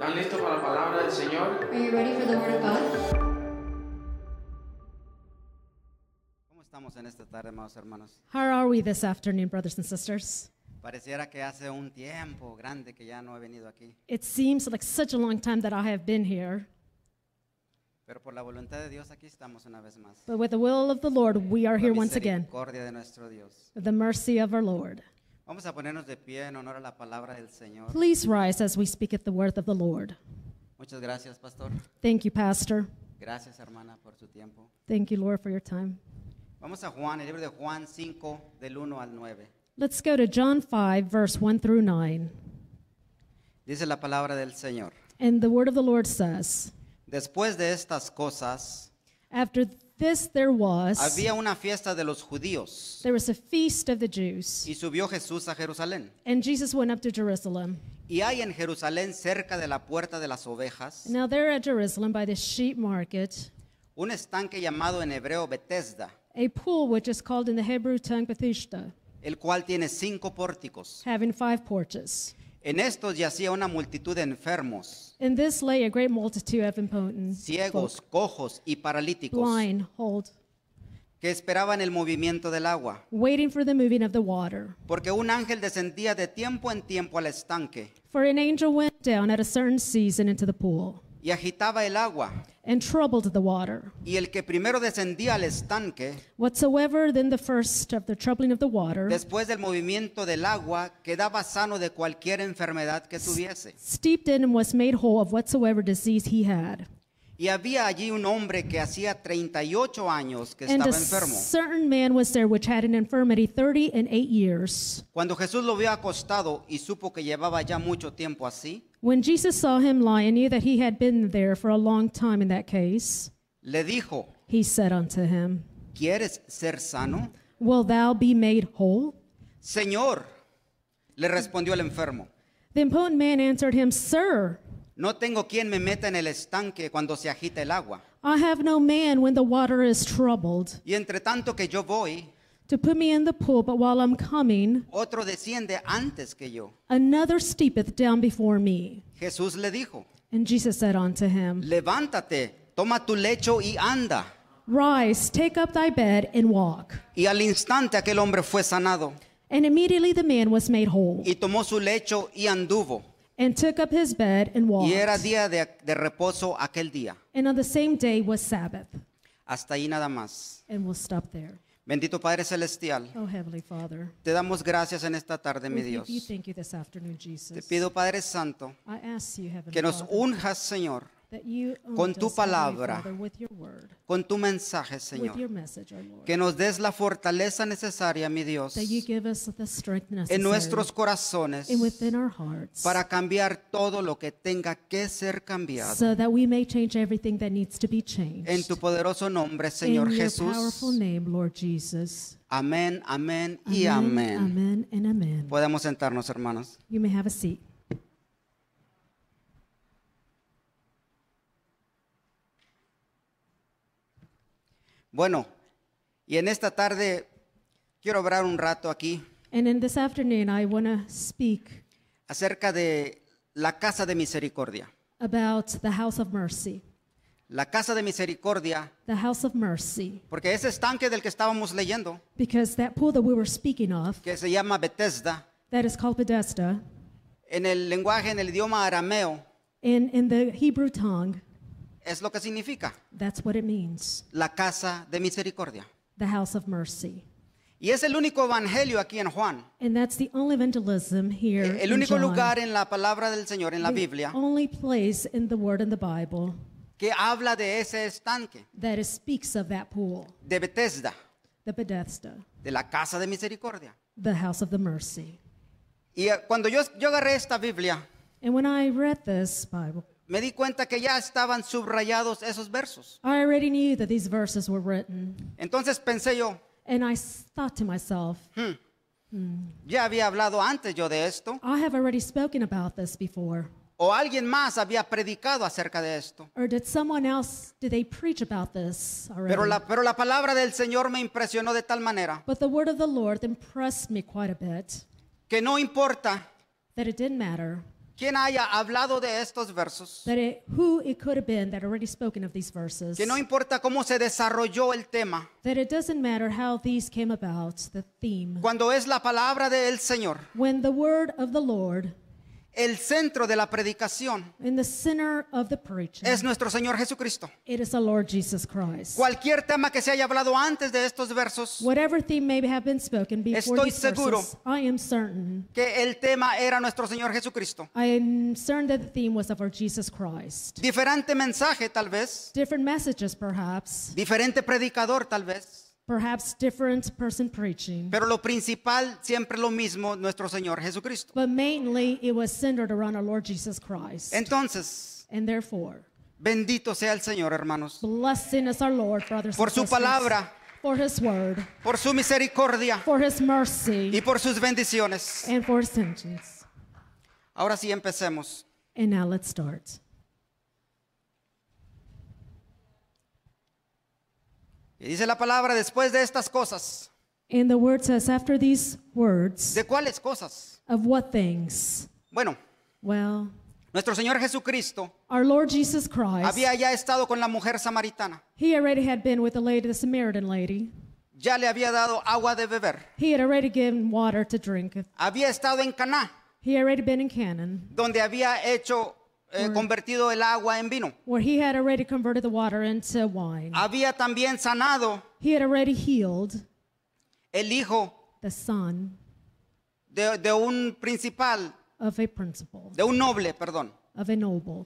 ¿Están listos para la palabra del Señor? Are you ready for the Word of God? ¿Cómo estamos en esta tarde, amados hermanos? How are we this afternoon, brothers and sisters? Pareciera que hace un tiempo grande que ya no he venido aquí, It seems like such a long time that I have been here, pero por la voluntad de Dios aquí estamos una vez más. but with the will of the Lord, we are here once again. misericordia de nuestro Dios. With the mercy of our Lord. Vamos a ponernos de pie en honor a la palabra del Señor. Please rise as we speak at the word of the Lord. Muchas gracias, pastor. Thank you, Pastor. Gracias, hermana, por su tiempo. Thank you, Lord, for your time. Vamos a Juan, el libro de Juan 5, del 1 al 9. Let's go to John 5, verse 1 through 9. Dice la palabra del Señor. And the word of the Lord says, Después de estas cosas, After this there was, había una fiesta de los judíos there was a feast of the Jews, y subió Jesús a Jerusalén. and Jesus went up to Jerusalem. Y hay en Jerusalén, cerca de la puerta de las ovejas, Now there at Jerusalem by the sheep market, un estanque llamado en hebreo Bethesda, a pool which is called in the Hebrew tongue Bethesda, el cual tiene cinco pórticos. having five porches. En estos yacía una multitud de enfermos, In this lay a great multitude of impotent, ciegos, cojos y paralíticos, blind, hold, que esperaban el movimiento del agua, waiting for the moving of the water. porque un ángel descendía de tiempo en tiempo al estanque. For an angel went down at a certain season into the pool y agitaba el agua. and troubled the water. Y el que primero descendía al estanque, Whatsoever then the first of the troubling of the water, después del movimiento del agua, quedaba sano de cualquier enfermedad que tuviese. steeped in and was made whole of whatsoever disease he had. Y había allí un hombre que hacía 38 años que And estaba a enfermo. certain man was there which had an infirmity thirty and eight years. Cuando Jesús lo vio acostado y supo que llevaba ya mucho tiempo así, When Jesus saw him lie and knew that he had been there for a long time in that case, le dijo, he said unto him, ¿quieres ser sano? Will thou be made whole? Señor, le respondió el enfermo, The impotent man answered him, Sir, no tengo quien me meta en el estanque cuando se agita el agua. I have no man when the water is troubled Y entre tanto que yo voy, to put me in the pool, but while I'm coming, otro desciende antes que yo. another steepeth down before me. Jesús le dijo, And Jesus said unto him, levántate, toma tu lecho y anda. Rise, take up thy bed, and walk. Y al instante aquel hombre fue sanado And immediately the man was made whole, y tomó su lecho y anduvo. and took up his bed and walked. Y era día de, de reposo aquel día. And on the same day was Sabbath. Hasta ahí nada más. And we'll stop there. Bendito Padre Celestial, Oh, Heavenly Father, te damos gracias en esta tarde, mi Dios. you thank you this afternoon, Te pido, Padre Santo, I ask you, Heavenly que nos Father, unjas, Señor, con tu palabra, con tu mensaje, Señor. Que nos des la fortaleza necesaria, mi Dios, en nuestros corazones para cambiar todo lo que tenga que ser cambiado. En tu poderoso nombre, Señor Jesús. Amén, amén y amén. Podemos sentarnos, hermanos. You may have a seat. Bueno, y en esta tarde quiero hablar un rato aquí And in this afternoon, I want to speak acerca de la casa de misericordia. about the house of mercy. La casa de misericordia, The house of mercy. porque ese estanque del que estábamos leyendo, Because that pool that we were speaking of, que se llama Bethesda, that is called Bethesda, en el lenguaje, en el idioma arameo, in, in the Hebrew tongue, es lo que significa that's what it means la casa de misericordia. the house of mercy. Y es el único evangelio aquí en Juan, And that's the only evangelism here. el in único John. lugar en la palabra del Señor, en la the Biblia, only place in the Word in the Bible que habla de ese estanque, that it speaks of that pool, de Bethesda, the Bethesda, de la casa de misericordia. the house of the mercy. Y eh, cuando yo, yo agarré esta Biblia, And when I read this Bible, me di cuenta que ya estaban subrayados esos versos. I already knew that these verses were written. Entonces pensé yo, And I thought to myself, ya había hablado antes yo de esto, I have already spoken about this before. o alguien más había predicado acerca de esto. Or did someone else, did they preach about this already? Pero la, pero la palabra del Señor me impresionó de tal manera But the word of the Lord impressed me quite a bit que no importa that it didn't matter quien haya hablado de estos versos, that it, who it could have been that already spoken of these verses, que no importa cómo se desarrolló el tema, that it doesn't matter how these came about, the theme. cuando es la palabra del Señor, When the word of the Lord el centro de la predicación in the center of the preaching, es nuestro Señor Jesucristo. it is the Lord Jesus Christ. Cualquier tema que se haya hablado antes de estos versos, Whatever theme may have been spoken before Estoy these seguro. verses, I am certain. que el tema era nuestro Señor Jesucristo. I am certain that the theme was of our Jesus Christ. Diferente mensaje tal vez, Different messages, perhaps, diferente predicador tal vez, perhaps different person preaching, pero lo principal siempre lo mismo, nuestro Señor Jesucristo. but mainly it was centered around our Lord Jesus Christ. Entonces, And therefore, bendito sea el Señor, hermanos, blessing is our Lord, brothers por and su sisters, palabra, for His word, por su misericordia for His mercy, y por sus bendiciones. and for His sentence. Ahora sí empecemos. And now let's start. Y dice la palabra después de estas cosas. And the word says, after these words, ¿De cuáles cosas? of what things? Bueno, Well, nuestro Señor Jesucristo our Lord Jesus Christ, había ya estado con la mujer samaritana. He already had been with the lady, the Samaritan lady. Ya le había dado agua de beber. He had already given water to drink. Había estado en Caná, He had already been in Canaan, donde había hecho eh, convertido el agua en vino. where he had already converted the water into wine. Había también sanado He had already healed el hijo the son de, de un principal, of a principal, de un noble, perdón. of a noble.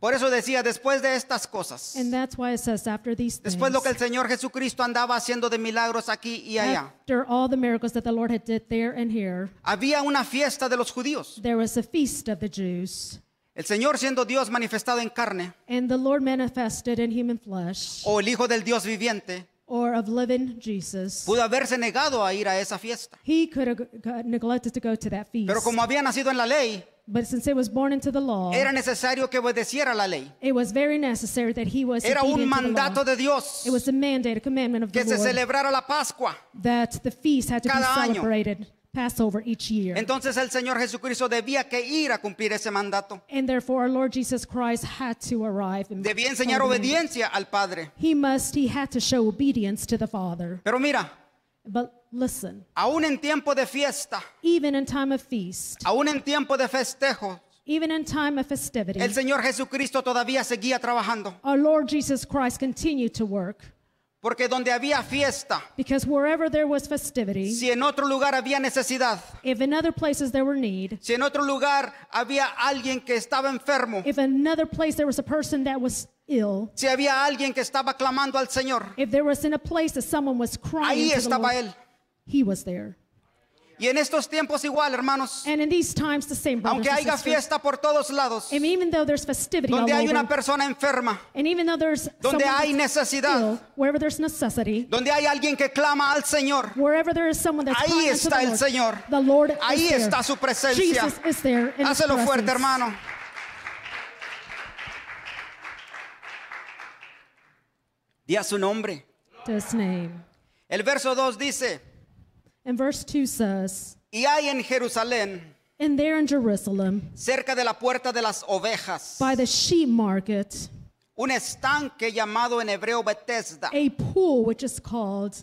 Por eso decía, después de estas cosas, And that's why it says, after these things, después lo que el Señor Jesucristo andaba haciendo de milagros aquí y allá, after all the miracles that the Lord had did there and here, había una fiesta de los judíos. there was a feast of the Jews. El Señor siendo Dios manifestado en carne, And the Lord manifested in human flesh, o el Hijo del Dios viviente, or of living Jesus. pudo haberse negado a ir a esa fiesta. He could have got neglected to go to that feast. Pero como había nacido en la ley, But since it was born into the law, era necesario que obedeciera la ley. it was very necessary that he was Era un obedient to the law. mandato de Dios It was a mandate, a commandment of que the se Lord celebrara la Pascua. that the feast had to be Cada año. celebrated, Passover each year. Entonces el Señor Jesucristo debía que ir a cumplir ese mandato. and therefore, our Lord Jesus Christ had to arrive. Debía enseñar obediencia al Padre. He must, he had to show obedience to the Father. Pero mira, But listen, aún en tiempo de fiesta, even in time of feast, aún en tiempo de festejo, even in time of festivity, el Señor Jesucristo todavía seguía trabajando. our Lord Jesus Christ continued to work. Porque donde había fiesta, Because wherever there was festivity, si en otro lugar había necesidad, if in other places there were need, si en otro lugar había alguien que estaba enfermo, if in another place there was a person that was ill, si había alguien que estaba clamando al Señor, if there was in a place that someone was crying ahí to the estaba Lord, Él. he was there. Y en estos tiempos igual, hermanos, And in these times, the same, brothers aunque and haya sisters. fiesta por todos lados, And even though there's festivity all donde hay una persona enferma, and even though there's donde hay necesidad, ill, wherever there's necessity, donde hay alguien que clama al Señor, wherever there is someone that's Ahí está el Señor. the Lord Ahí is there. está su presencia. Jesus is there in His Hácelo fuerte, hermano. Di a su nombre. Name. El verso 2 dice, And verse 2 says, y hay en Jerusalén, And there in Jerusalem, cerca de la puerta de las ovejas, by the sheep market, un estanque llamado en hebreo Bethesda. a pool which is called,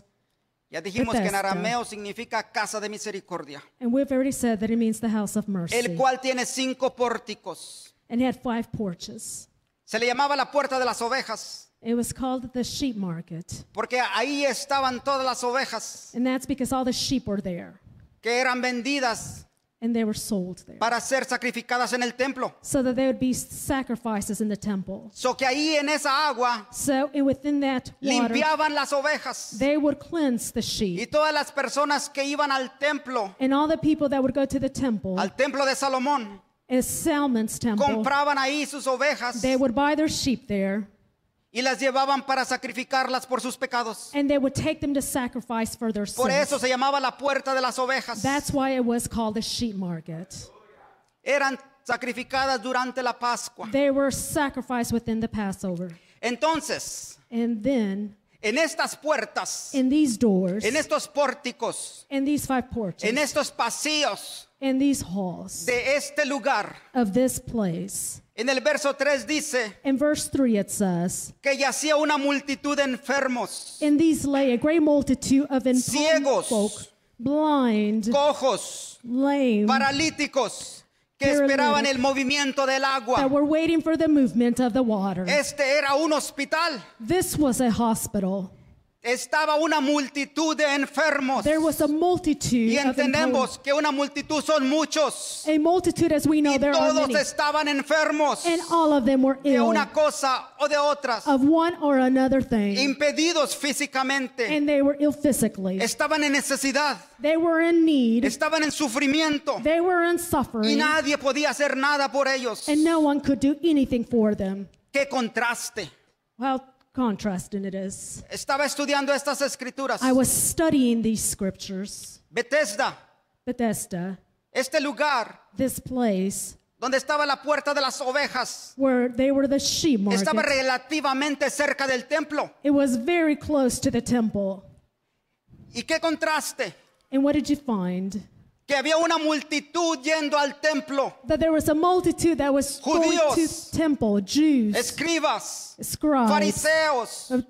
Ya dijimos que en Bethesda. arameo significa casa de misericordia, and we've already said that it means the house of mercy, el cual tiene cinco pórticos. and had five porches. Se le llamaba la puerta de las ovejas, It was called the sheep market, porque ahí estaban todas las ovejas and that's because all the sheep were there, que eran vendidas and they were sold there, para ser sacrificadas en el templo. so that there would be sacrifices in the temple. So que ahí en esa agua So and within that water, limpiaban las ovejas they would cleanse the y sheep, todas las personas que iban al templo, and all the people that would go to the temple, al templo de Salomón, is Salmon's temple. compraban ahí sus ovejas They would buy their sheep there, y las llevaban para sacrificarlas por sus pecados. and they would take them to sacrifice for their Por sins. eso se llamaba la puerta de las ovejas. That's why it was called the sheep market. Eran sacrificadas durante la Pascua. They were sacrificed within the Passover. Entonces, And then en estas puertas, in these doors, en estos pórticos, in these five porches, en estos pasillos in these halls de este lugar. of this place. En el verso 3 dice In verse 3 it says, que yacía una multitud de enfermos, In these lay a great multitude of infirm Ciegos. folk, blind, cojos, lame, paralíticos, que esperaban el movimiento del that agua. were waiting for the movement of the water. Este era un hospital. This was a hospital. Estaba una multitud de enfermos. There was a multitude Y entendemos que una multitud son muchos. a multitude as we know Y there are todos many. estaban enfermos And all of them were de ill una cosa o de otras. of one or another thing. Impedidos físicamente. And they were ill physically. Estaban en necesidad. They were in need. Estaban en sufrimiento. They were in Y suffering. nadie podía hacer nada por ellos. And no one could do anything for them. Qué contraste. How contrasting it is. Estaba estudiando estas escrituras. I was studying these scriptures. Bethesda, Bethesda, este lugar this place donde estaba la puerta de las ovejas, where they were the sheep estaba market. relativamente cerca del templo. It was very close to the temple. ¿Y qué contraste? And what did you find? Que había una multitud yendo al templo. That there was a multitude that was going Judíos. to temple, Jews, Escribas, scribes, fariseos, uh,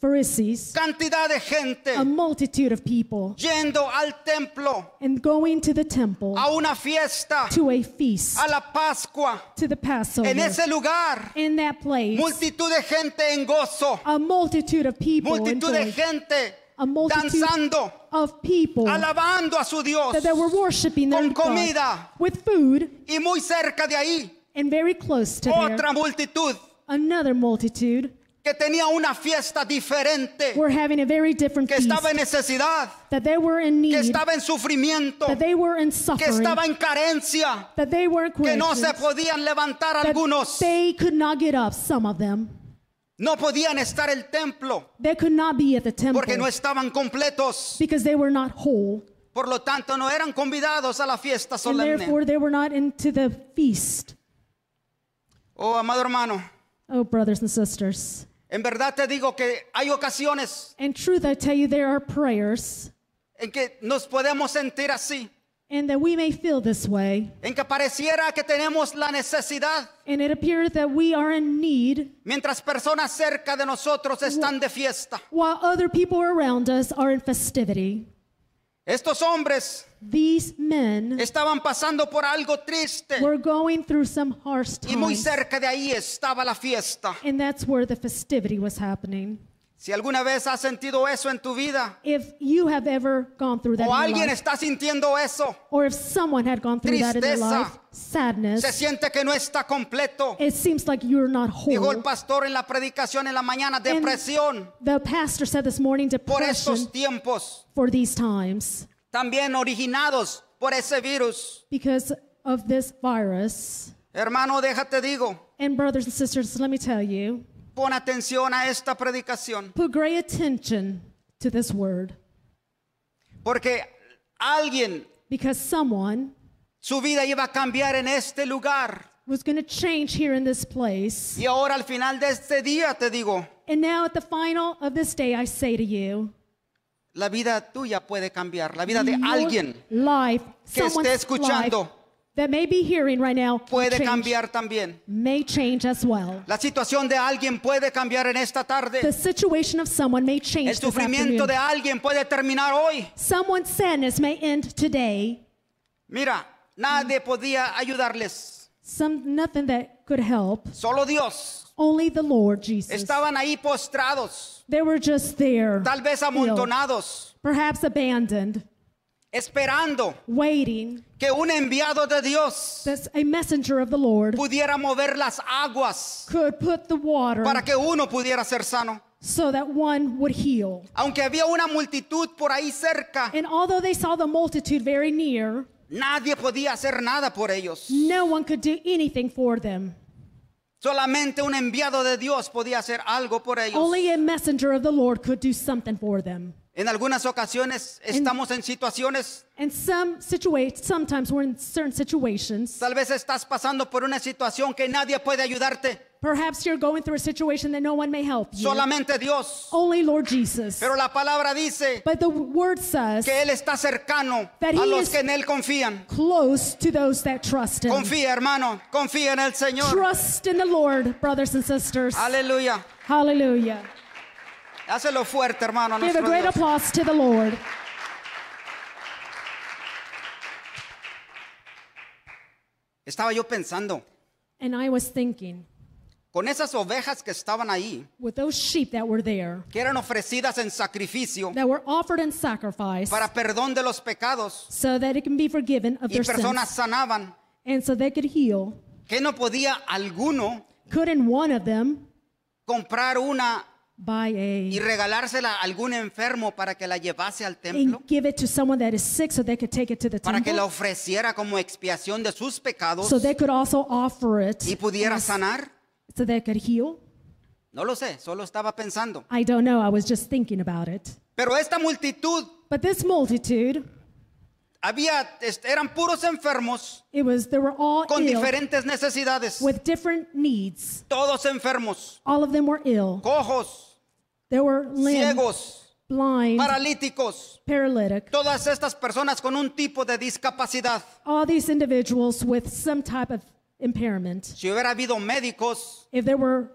Pharisees, cantidad de gente a multitude of people, yendo al templo, and going to the temple a una fiesta, to a feast, a la Pascua. to the Passover. En ese lugar, In that place, multitud de gente en gozo, a multitude of people, multitud de joy, gente a multitude danzando, of people alabando a su Dios. that they were worshiping their Con God with food, Y muy cerca de ahí, and very close to there, multitud another multitude que tenía una fiesta diferente, were having a very different que feast, estaba en necesidad, that they were in que need, estaba en sufrimiento, that they were in que suffering, estaba en carencia, that they were in que no se podían levantar that algunos, they could not get up, some of them. No podían estar el templo They could not be at the temple porque no estaban completos. because they were not whole, Por lo tanto, no eran convidados a la fiesta and solemne. therefore they were not into the feast. Oh, amado hermano, Oh, brothers and sisters. en verdad te digo que hay ocasiones In truth, I tell you, there are prayers, en que nos podemos sentir así, and that we may feel this way, en que pareciera que tenemos la necesidad, and it appears that we are in need mientras personas cerca de nosotros están de fiesta. while other people around us are in festivity. Estos hombres These men estaban pasando por algo triste were going through some harsh y muy times, cerca de ahí estaba la fiesta. and that's where the festivity was happening. Si alguna vez has sentido eso en tu vida If you have ever gone through that o in your alguien life, está sintiendo eso, or if someone had gone through that in their Tristeza. life, sadness, se siente que no está completo. it seems like you're not Dijo el whole. pastor en la predicación en la mañana, depresión The pastor said this morning por depression estos tiempos, for these times también originados por ese virus. because of this virus. Hermano, déjate digo, And brothers and sisters, let me tell you, pon atención a esta predicación, put great attention to this word porque alguien, because someone su vida iba a cambiar en este lugar. was going to change here in this place. Y ahora al final de este día te digo, And now at the final of this day, I say to you, la vida tuya puede cambiar, la vida de alguien life, que esté escuchando that may be hearing right now, puede change- cambiar también. may change as well. La situación de alguien puede cambiar en esta The situation of someone may change El sufrimiento de alguien puede terminar hoy. Someone's sadness may end today. Mira, nadie podía ayudarles, Some nothing that could help. solo Dios. Only the Lord Jesus. Estaban ahí postrados, They were just there, tal vez amontonados, perhaps abandoned, esperando waiting que un enviado de Dios that a messenger of the Lord pudiera mover las aguas could put the water para que uno pudiera ser sano. so that one would heal. Aunque había una multitud por ahí cerca, And although they saw the multitude very near, nadie podía hacer nada por ellos. no one could do anything for them. Solamente un enviado de Dios podía hacer algo por ellos. Only a messenger of the Lord could do something for them. En algunas ocasiones estamos en situaciones, And some situa- sometimes we're in certain situations. tal vez estás pasando por una situación que nadie puede ayudarte. Perhaps you're going through a situation that no one may help you. solamente Dios. Only Lord Jesus. Pero la palabra dice But the word says que Él está cercano That a los que en Él confían. close to those that trust Him. Confía, hermano, confía en el Señor. Trust in the Lord, brothers and sisters. Aleluya. Hallelujah. Hácelo fuerte, hermano. a Give a nuestro great Dios. applause to the Lord. Estaba yo pensando, And I was thinking, con esas ovejas que estaban ahí, with those sheep that were there, que eran ofrecidas en sacrificio that were offered in sacrifice, para perdón de los pecados so that it can be forgiven of y their personas sins, sanaban, and so they could heal, que no podía alguno couldn't one of them comprar una buy y a regalársela a algún enfermo para que la llevase al templo, and give it to someone that is sick so they could take it to the para que la temple, ofreciera como expiación de sus pecados so they could also offer it y pudiera sanar? so they could heal? No lo sé, solo estaba pensando. I don't know. I was just thinking about it. Pero esta multitud But this multitude, había eran puros enfermos it was they were all con ill diferentes necesidades, with different needs. todos enfermos, All of them were ill. cojos, They were limb, ciegos, blind, paralíticos, paralytic. todas estas personas con un tipo de discapacidad. All these individuals with some type of impairment. Si hubiera habido médicos, If there were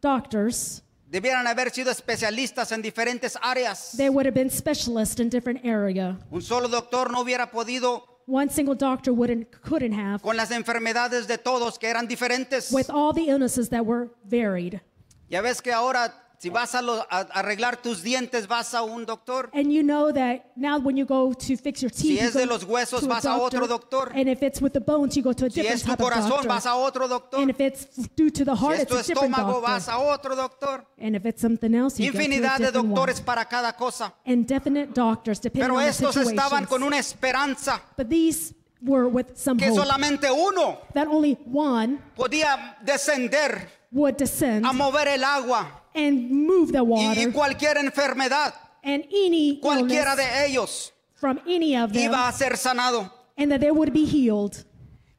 doctors, debieran haber sido especialistas en diferentes áreas. they would have been specialists in different area. Un solo doctor no hubiera podido One single doctor wouldn't couldn't have con las enfermedades de todos que eran diferentes. with all the illnesses that were varied. Ya ves que ahora si vas a, lo- a- a arreglar tus dientes vas a un doctor. And you know that now when you go to fix your teeth, Si you es de go los huesos, to vas a otro doctor. And if it's with the bones, you go to a Si different es tu type of corazón doctor. vas a otro doctor. And if it's due to the Si heart, es it's tu a different estómago doctor. vas a otro doctor. And if it's something else, you go to a Infinidad de different doctores one. para cada cosa. And definite doctors, depending Pero on the estos estaban situations. con una esperanza But these were with some que hope solamente uno that only one podía descender would descend a mover el agua and move the water, y cualquier enfermedad, and any cualquiera de ellos from any of them, iba a ser sanado. and that they would be healed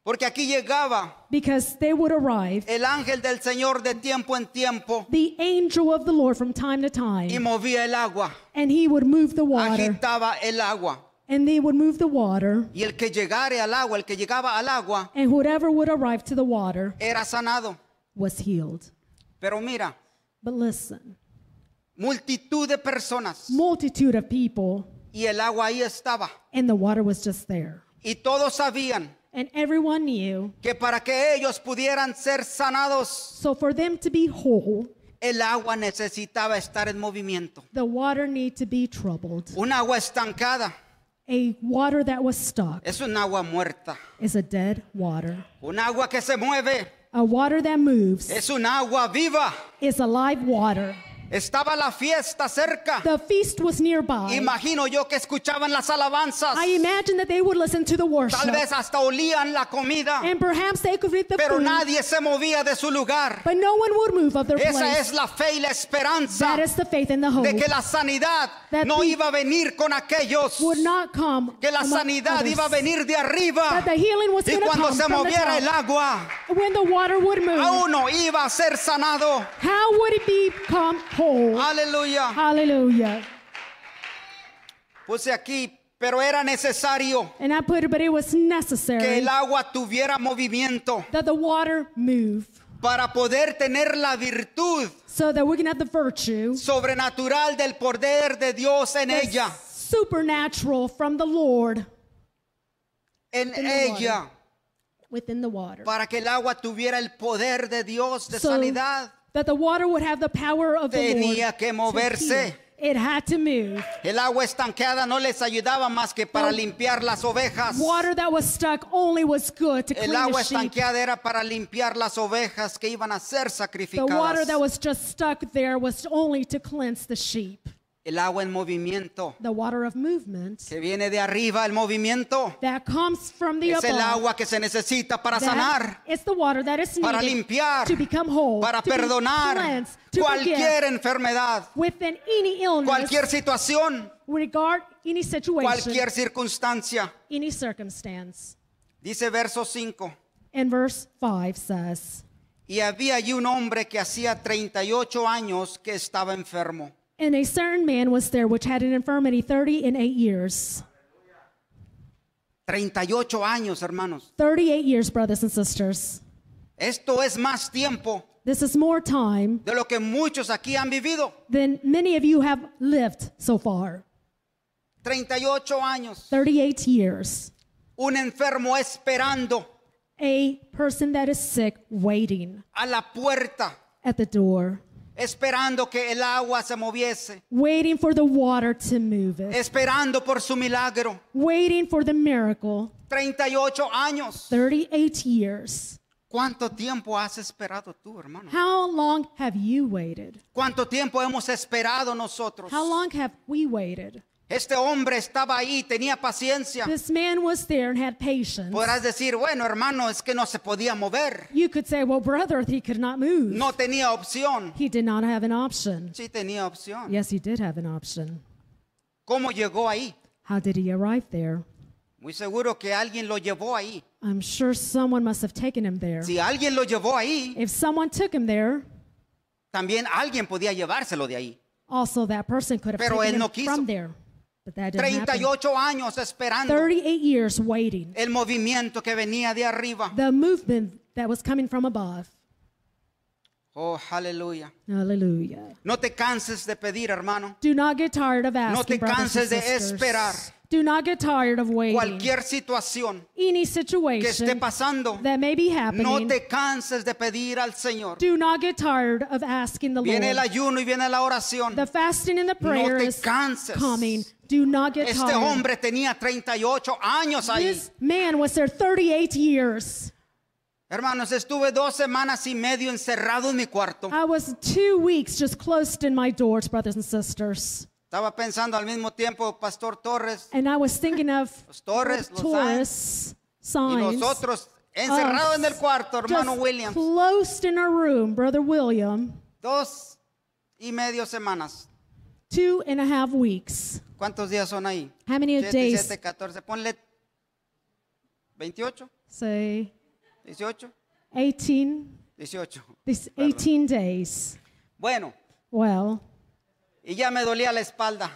Porque aquí llegaba because they would arrive. el ángel del Señor de tiempo en tiempo The angel of the Lord from time to y time, movía el agua, and he would move the water, agitaba el agua. and they would move the water, Y el que llegare al agua, el que llegaba al agua, and whoever would arrive to the water era sanado. Was healed. Pero mira, But listen, multitud de personas multitude of people, y el agua ahí estaba. and the water was just there. Y todos sabían And everyone knew. que para que ellos pudieran ser sanados, So for them to be whole, el agua necesitaba estar en movimiento. the water need to be troubled. Un agua estancada A water that was stuck es un agua muerta. is a dead water. Un agua que se mueve A water that moves es un agua viva. is a live water. Estaba la fiesta cerca. The feast was nearby. Imagino yo que escuchaban las alabanzas. I imagine that they would listen to the worship. Tal vez hasta olían la comida. And perhaps they could read the Pero food, nadie se movía de su lugar. but no one would move of their Esa place. es la fe y la esperanza that is the faith and the hope de que la sanidad That no iba a venir con aquellos. would not come Que la sanidad others. iba a venir de arriba. That the healing was Y cuando come se moviera el agua, When the water would move, a uno iba a ser sanado. how would it become whole? Aleluya. Hallelujah. Puse aquí, pero era necesario And I put it, but it was que necessary el agua tuviera movimiento that the water move para poder tener la virtud so that we can have the virtue sobrenatural del poder de Dios en that's ella. supernatural from the Lord En In the ella. within the water. Para que el agua tuviera el poder de Dios de So sanidad. That the water would have the power of the Tenía Lord. que moverse. It had to move. El agua estanqueada no les ayudaba más que para The limpiar las ovejas. Water that was stuck only was good to El clean agua the sheep. era para limpiar las ovejas que iban a ser The water that was just stuck there was only to cleanse the sheep. El agua en movimiento The water of movement que viene de arriba, el movimiento that comes from the es el agua que se necesita para sanar, It's the water that is para limpiar, to become whole, para to perdonar cleansed, to cualquier enfermedad, within any illness, cualquier situación, regard any situation, cualquier circunstancia. any circumstance. Dice verso 5. And verse 5 says, Y había allí un hombre que hacía 38 años que estaba enfermo. And a certain man was there which had an infirmity 30 and 8 years. 38 años, hermanos. 38 years, brothers and sisters. Esto es más tiempo This is more time de lo que muchos aquí han vivido. than many of you have lived so far. 38 años. 38 years. Un enfermo esperando A person that is sick waiting a la puerta, at the door, esperando que el agua se moviese, waiting for the water to move it, esperando por su milagro. waiting for the miracle. 38 años. 38 years. ¿Cuánto tiempo has esperado tú, hermano? How long have you waited? ¿Cuánto tiempo hemos esperado nosotros? How long have we waited? Este hombre estaba ahí, tenía paciencia. This man was there and had patience. Podrás decir, bueno, hermano, es que no se podía mover. You could say, well, brother, he could not move. No tenía opción. He did not have an option. Sí tenía opción. Yes, he did have an option. ¿Cómo llegó ahí? How did he arrive there? Muy seguro que alguien lo llevó ahí. I'm sure someone must have taken him there. Si alguien lo llevó ahí, If someone took him there, también alguien podía llevárselo de ahí. also that person could have Pero taken él no him quiso. from there. But that didn't happen. 38 años esperando 38 years waiting. el movimiento que venía de arriba. The movement that was coming from above. Oh, aleluya. Hallelujah. No te canses de pedir, hermano. Do not get tired of asking, No te canses de esperar. Do not get tired of waiting. Cualquier situación Any que esté situation pasando, that may be happening, no te canses de pedir al Señor. do not get tired of asking the Viene el Lord. ayuno y viene la oración. The fasting and the prayer te is canses. coming. Do not get Este tired. hombre tenía 38 años ahí. This man was there 38 years. Hermanos, estuve dos semanas y medio encerrado en mi cuarto. I was two weeks just closed in my doors, brothers and sisters. Estaba pensando al mismo tiempo, Pastor Torres And I was thinking of Los Torres, los y signs. nosotros encerrados en el cuarto, hermano just Williams. Closed in our room, brother William, Dos y medio semanas. Two and a half weeks. ¿Cuántos días son ahí? How many days? siete, 14. Ponle 28, Say 18, 18, 18. these 18 days. Bueno, Well, y ya me dolía la espalda.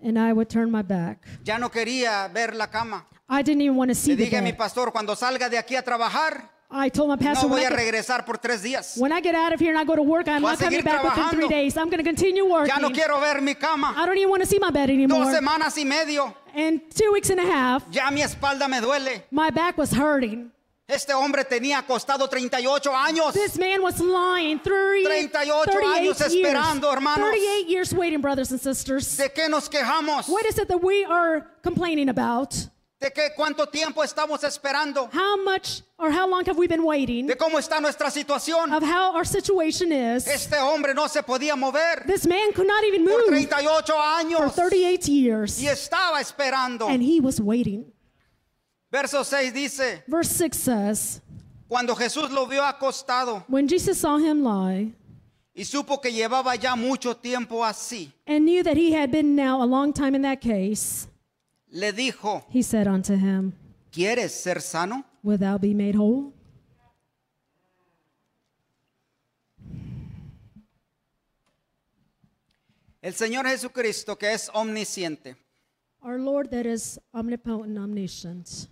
and I would turn my back. Ya no quería ver la cama. I didn't even want to see Le the dije a mi bed. pastor, cuando salga de aquí a trabajar, I told my pastor, when, voy I a get, regresar por tres días. when I get out of here and I go to work, I'm Voy a not coming seguir back within three days. I'm going to continue working. Ya no quiero ver mi cama. I don't even want to see my bed Dos anymore. semanas y medio, And two weeks and a half, ya mi espalda me duele. my back was hurting. Este hombre tenía acostado 38 años. This man was lying 30, 38 38 años years, esperando, hermanos. 38 years waiting, brothers and sisters. ¿De qué nos quejamos? What is it that we are complaining about? ¿De qué cuánto tiempo estamos esperando? How much or how long have we been waiting? ¿De cómo está nuestra situación? Of how our situation is. Este hombre no se podía mover This man could not even por move 38 for años 38 years. y estaba esperando. And he was waiting. Verso 6 dice, Verse 6 says, cuando Jesús lo vio acostado When Jesus saw him lie y supo que llevaba ya mucho tiempo así, and knew that he had been now a long time in that case, le dijo, he said unto him, ¿quieres ser sano? Wilt thou be made whole? El Señor Jesucristo, que es omnisciente, Our Lord that is omnipotent, omniscient,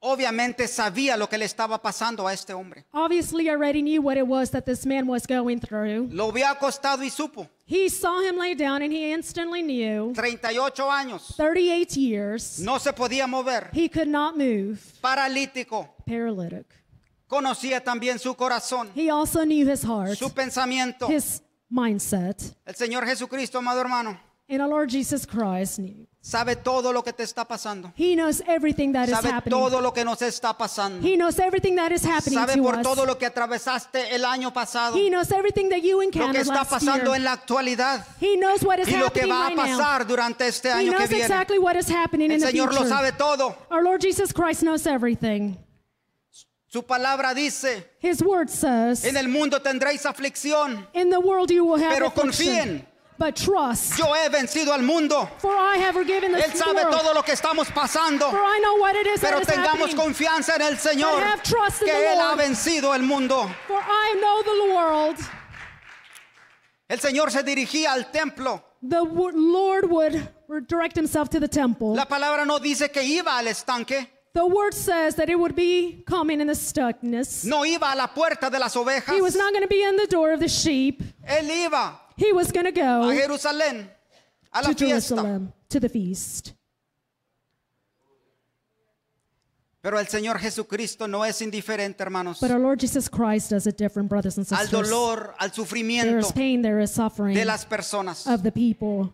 obviamente sabía lo que le estaba pasando a este hombre. obviously already knew what it was that this man was going through. Lo vio acostado y supo, He saw him lay down and he instantly knew 38 años, 38 years no se podía mover, he could not move, paralítico, paralytic. conocía también su corazón, He also knew his heart, su pensamiento. his mindset. El Señor Jesucristo, amado hermano, And our Lord Jesus Christ knew. Sabe todo lo que te está pasando. He knows everything that is Sabe happening. todo lo que nos está pasando. He knows everything that is happening Sabe to por us. todo lo que atravesaste el año pasado, He knows everything that you lo que encountered está last pasando year. en la actualidad He knows what is y lo que happening va a right pasar durante este He año que knows viene. exactly what is happening El in the Señor lo future. sabe todo. Our Lord Jesus Christ knows everything. Su palabra dice, His word says, en el mundo tendréis aflicción, in the world you will have pero affliction. confíen, but trust. Yo he vencido al mundo. For I have forgiven the Él sabe world. todo lo que estamos pasando. For I know what it is Pero that is tengamos happening. confianza en el Señor. have trust in Que the Él ha Lord. vencido el mundo. For I know the world. El Señor se dirigía al templo. The Lord would direct himself to the temple. La palabra no dice que iba al estanque. The word says that it would be coming in the stuckness. No iba a la puerta de las ovejas. He was not going to be in the door of the sheep. Él iba He was going to a go Jerusalén, a la to fiesta. Jerusalem, to the feast. Pero el Señor Jesucristo no es indiferente, hermanos, But our Lord Jesus Christ does it different, brothers and al sisters. dolor, al There sufrimiento is pain, there is suffering de las personas. of the people.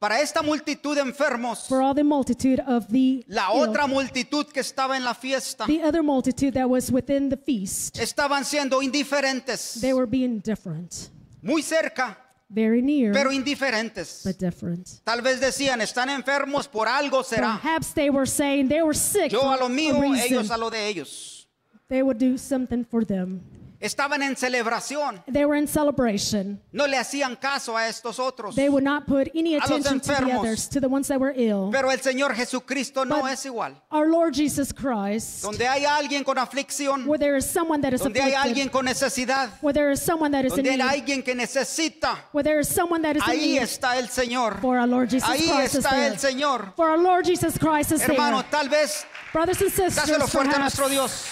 Para esta multitud de enfermos, For all the multitude of the la ill, otra multitud que estaba en la fiesta, the other multitude that was within the feast, estaban siendo indiferentes, they were being different, muy cerca, very near, pero indiferentes. but different. Tal vez decían, están enfermos por algo será. Perhaps they were saying they were sick Yo for a lo mío, a reason. ellos a lo de ellos. They would do something for them. Estaban en celebración. They were in celebration. No le hacían caso a estos otros. They would not put any attention to the others, to the ones that were ill. Pero el Señor Jesucristo no But- es igual. Our Lord Jesus Christ, Donde hay alguien con aflicción, where there is someone that is donde hay afflicted, alguien con necesidad, where there is someone that is in donde hay need, alguien que necesita, where there is someone that is in ahí need, está el Señor. for our Lord Jesus Ahí Christ is está there. el Señor. For our Lord Jesus Christ is Hermano, there. tal vez Brothers and sisters, dáselo fuerte a perhaps, nuestro Dios.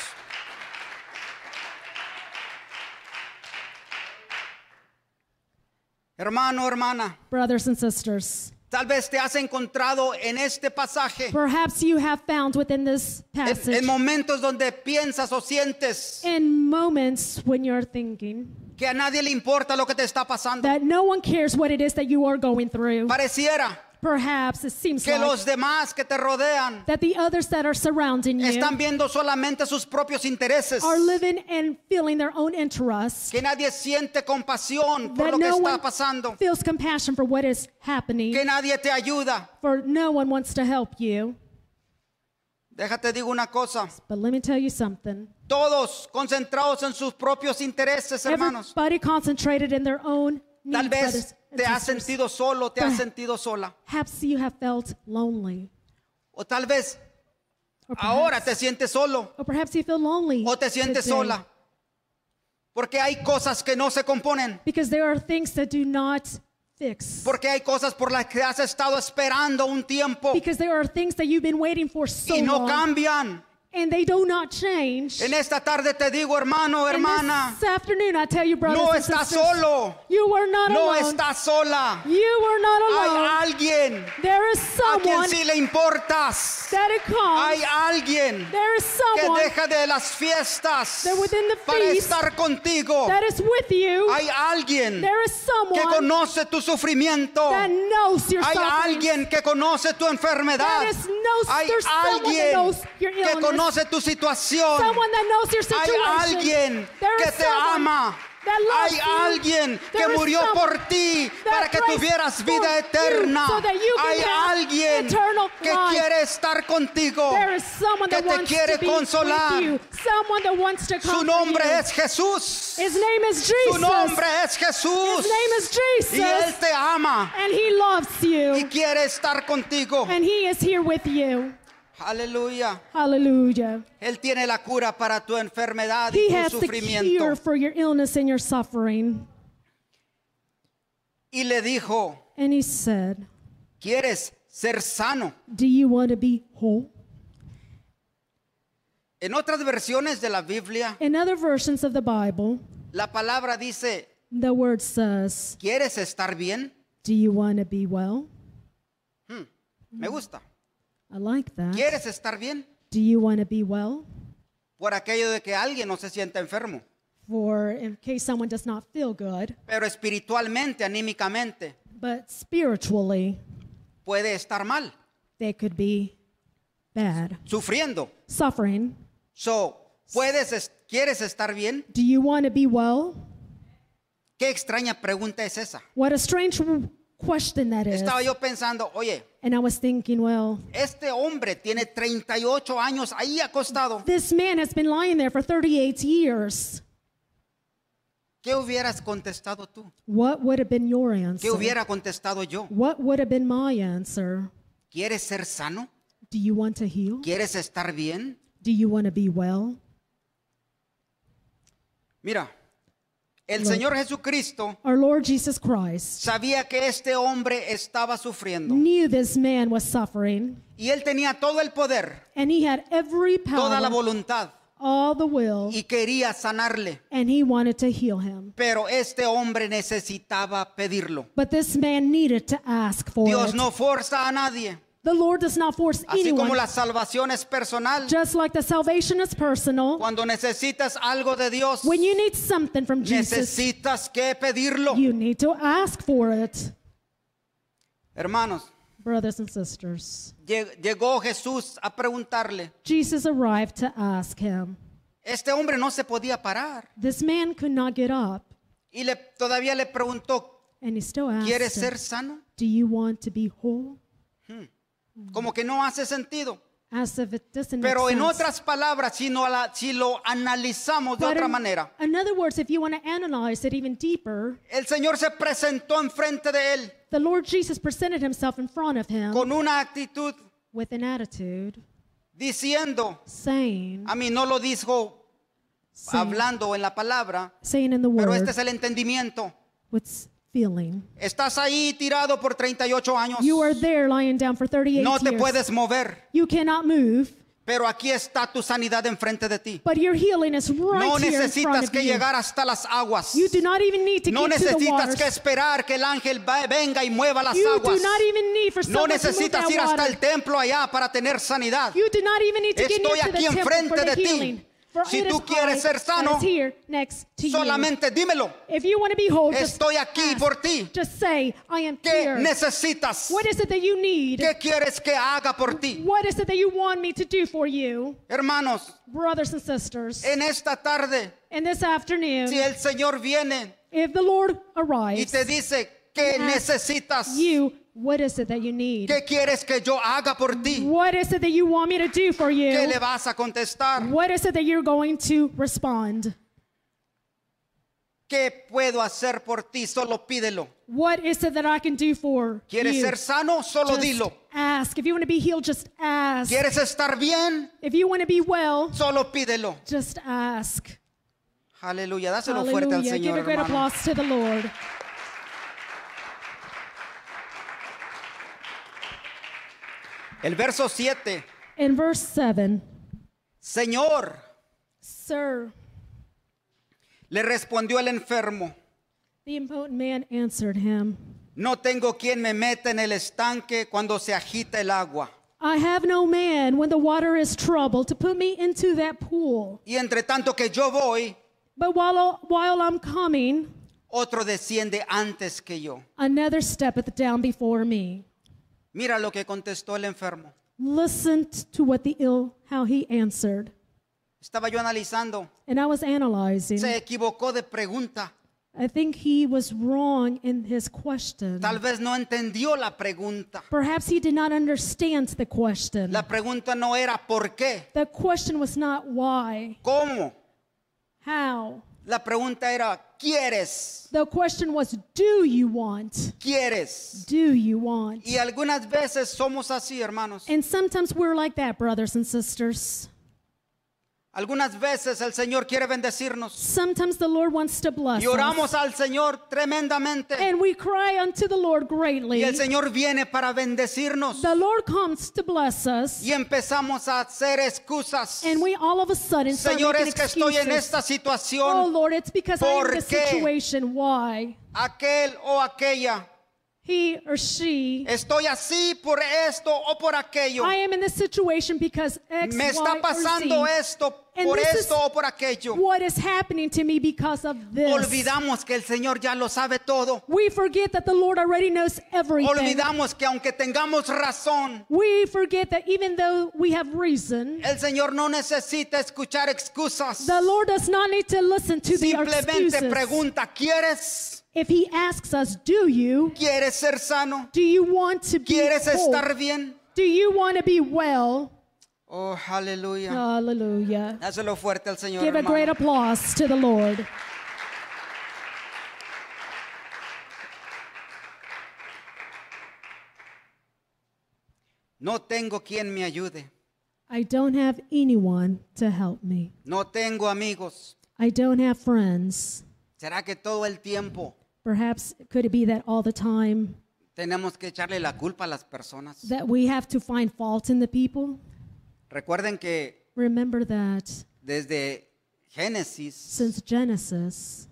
Hermano, hermana, brothers and sisters, tal vez te has encontrado en este pasaje, perhaps you have found within this en, passage en momentos donde piensas o sientes in moments when you're thinking que a nadie le importa lo que te está pasando. that no one cares what it is that you are going through. Pareciera Perhaps it seems que like los demás que te rodean that the others that are surrounding you están viendo solamente sus propios intereses. are living and feeling their own interests. Que nadie siente compasión por That lo que no está one pasando. feels compassion for what is happening. Que nadie te ayuda. For no one wants to help you. Déjate digo una cosa. But let me tell you something. Todos concentrados en sus propios intereses, hermanos. Everybody concentrated in their own Tal vez te has sentido solo, te has Perhaps- sentido sola. Perhaps you have felt lonely. O tal vez Or ahora perhaps, te sientes solo or perhaps you feel lonely. o te sientes today. sola. Porque hay cosas que no se componen. Because there are things that do not fix. Porque hay cosas por las que has estado esperando un tiempo Because there are things that you've been waiting for so y no long. cambian. And they do not change. En esta tarde te digo, hermano, And hermana, this afternoon, I tell you, brothers no estás sisters, solo, you were not no alone. estás sola. You were not Hay alone. alguien There is a quien someone sí le importas. that it comes. Hay alguien there is que someone deja de las fiestas that within the para estar contigo. that is with you. Hay alguien there is que someone conoce tu sufrimiento. that knows your Hay suffering. alguien que conoce tu enfermedad. That is knows- Hay someone that alguien knows your que illness. Conoce tu situación. Someone that knows your Hay alguien There que te ama. that loves Hay you. alguien que murió por ti para que tuvieras vida eterna. Hay alguien que quiere estar contigo. Que te quiere consolar. Su nombre es Jesús. His name is Jesus. Su nombre es Jesús. His name is Jesus. Y Él te ama and he loves y you. quiere estar contigo. Aleluya. Hallelujah. Él tiene la cura para tu enfermedad y He tu has the sufrimiento. cure for your illness and your suffering. Y le dijo, And he said, ¿quieres ser sano? Do you want to be whole? En otras versiones de la Biblia, In other versions of the Bible, la palabra dice, the word says, ¿quieres estar bien? Do you want to be well? Me gusta. I like that. ¿Quieres estar bien? Do you want to be well? Por aquello de que alguien no se sienta enfermo, For in case someone does not feel good, pero espiritualmente, anímicamente, but spiritually, puede estar mal, they could be bad. sufriendo. Suffering. So, ¿puedes, es- ¿quieres estar bien? Do you want to be well? Qué extraña pregunta es esa. What a strange question that is. Estaba yo pensando, oye, And I was thinking, well, este hombre tiene 38 años ahí acostado. this man has been lying there for 38 years. ¿qué hubieras contestado tú? What would have been your ¿Qué answer? hubiera contestado yo? What would have been my answer? ¿Quieres ser sano? Do you want to heal? ¿Quieres estar bien? Do you want to be well? Mira, el. Señor Jesucristo Our Lord Jesus Christ sabía que este hombre estaba sufriendo knew this man was suffering, y él tenía todo el poder, and he had every toda la power, voluntad all the will, y quería sanarle. and he wanted to heal him. Pero este hombre necesitaba pedirlo. But this man needed to ask for Dios it. no forza a nadie. The Lord does not force Así como anyone. la salvación es personal. Just like the salvation is personal, Cuando necesitas algo de Dios, when you need something from Jesus, necesitas que pedirlo. you need to ask for it. Hermanos, Brothers and sisters, llegó Jesús a preguntarle. Jesus arrived to ask him. Este hombre no se podía parar. This man could not get up, Y le, todavía le preguntó, and he still asked ¿quieres him, ser sano? Do you want to be whole? Hmm. Como que no hace sentido. As if it doesn't Pero en sense. otras palabras, si, no la- si lo analizamos de But otra in, manera, in other words, if you want to analyze it even deeper, el Señor se presentó enfrente de él the Lord Jesus presented himself in front of him con una actitud with an attitude diciendo, saying, a mí no lo dijo saying, hablando en la palabra, saying in the pero word, este es el entendimiento. what's feeling. Estás ahí tirado por 38 años, You are there lying down for 38 no te years. puedes mover, You cannot move, pero aquí está tu sanidad enfrente de ti. but your healing is right No here in front necesitas of que you. llegar hasta las aguas. You do not even need to No get to the necesitas waters. que esperar que el ángel va- venga y mueva las you aguas. do not even need for No someone to move necesitas that ir hasta water. el templo allá para tener sanidad. You do not even need to get Estoy into the aquí temple enfrente for the de ti. healing. si tú quieres ser sano, solamente dímelo. Estoy aquí por ti. ¿Qué necesitas? ¿Qué quieres que haga por ti? Hermanos, en esta tarde, si el Señor viene y te dice, ¿qué necesitas? What is it that you need? ¿Qué quieres que yo haga por ti? What is it that you want me to do for ¿Qué you? le vas a contestar? What is it that you're going to respond? ¿Qué puedo hacer por ti? Solo pídelo. What is it that I can do for ¿Quieres you? ser sano? Solo Just dilo. ask. If you want to be healed, just ask. ¿Quieres estar bien? If you want to be well, Solo pídelo. just ask. Aleluya. Dáselo fuerte al Hallelujah. Give Señor, a great hermano. applause to the Lord. El verso 7. In verse 7, Señor, Sir, le respondió el enfermo. the impotent man answered him, No tengo quien me meta en el estanque cuando se agita el agua. I have no man when the water is troubled to put me into that pool. Y entre tanto que yo voy, But while, while I'm coming, otro desciende antes que yo. another steppeth down before me. Mira lo que contestó el enfermo. Listen to what the ill, how he answered. Estaba yo analizando. And I was analyzing. Se equivocó de pregunta. I think he was wrong in his question. Tal vez no entendió la pregunta. Perhaps he did not understand the question. La pregunta no era ¿por qué? The question was not why, ¿Cómo? how. La pregunta era ¿quieres? The question was, do you want? ¿Quieres? Do you want? Y algunas veces somos así, hermanos. And sometimes we're like that, brothers and sisters. Algunas veces el Señor quiere bendecirnos. Sometimes the Lord wants to bless Y oramos us. al Señor tremendamente. And we cry unto the Lord greatly. Y el Señor viene para bendecirnos. The Lord comes to bless us. Y empezamos a hacer excusas. And we all of a sudden Señor, es que estoy en esta Oh situación. Lord, it's because I'm in ¿Por this qué? situation. Why? Aquel o aquella. He or she. Estoy así por esto o por aquello. I am in this situation because X, Me Y, está or Z. esto And por esto o por aquello. What is happening to me because of this? Olvidamos que el Señor ya lo sabe todo. We forget that the Lord already knows everything. Olvidamos que aunque tengamos razón, We forget that even though we have reason, el Señor no necesita escuchar excusas. the Lord does not need to listen to the excuses. pregunta, ¿quieres? If he asks us, do you? ¿Quieres ser sano? Do you want to be ¿Quieres whole? estar bien? Do you want to be well? Oh, hallelujah. Hallelujah. Dáselo fuerte al Señor. Give hermano. a great applause to the Lord. No tengo quien me ayude. I don't have anyone to help me. No tengo amigos. I don't have friends. ¿Será que todo el tiempo Perhaps could it be that all the time tenemos que echarle la culpa a las personas? that we have to find fault in the people? Recuerden que Remember that desde Génesis, since Genesis,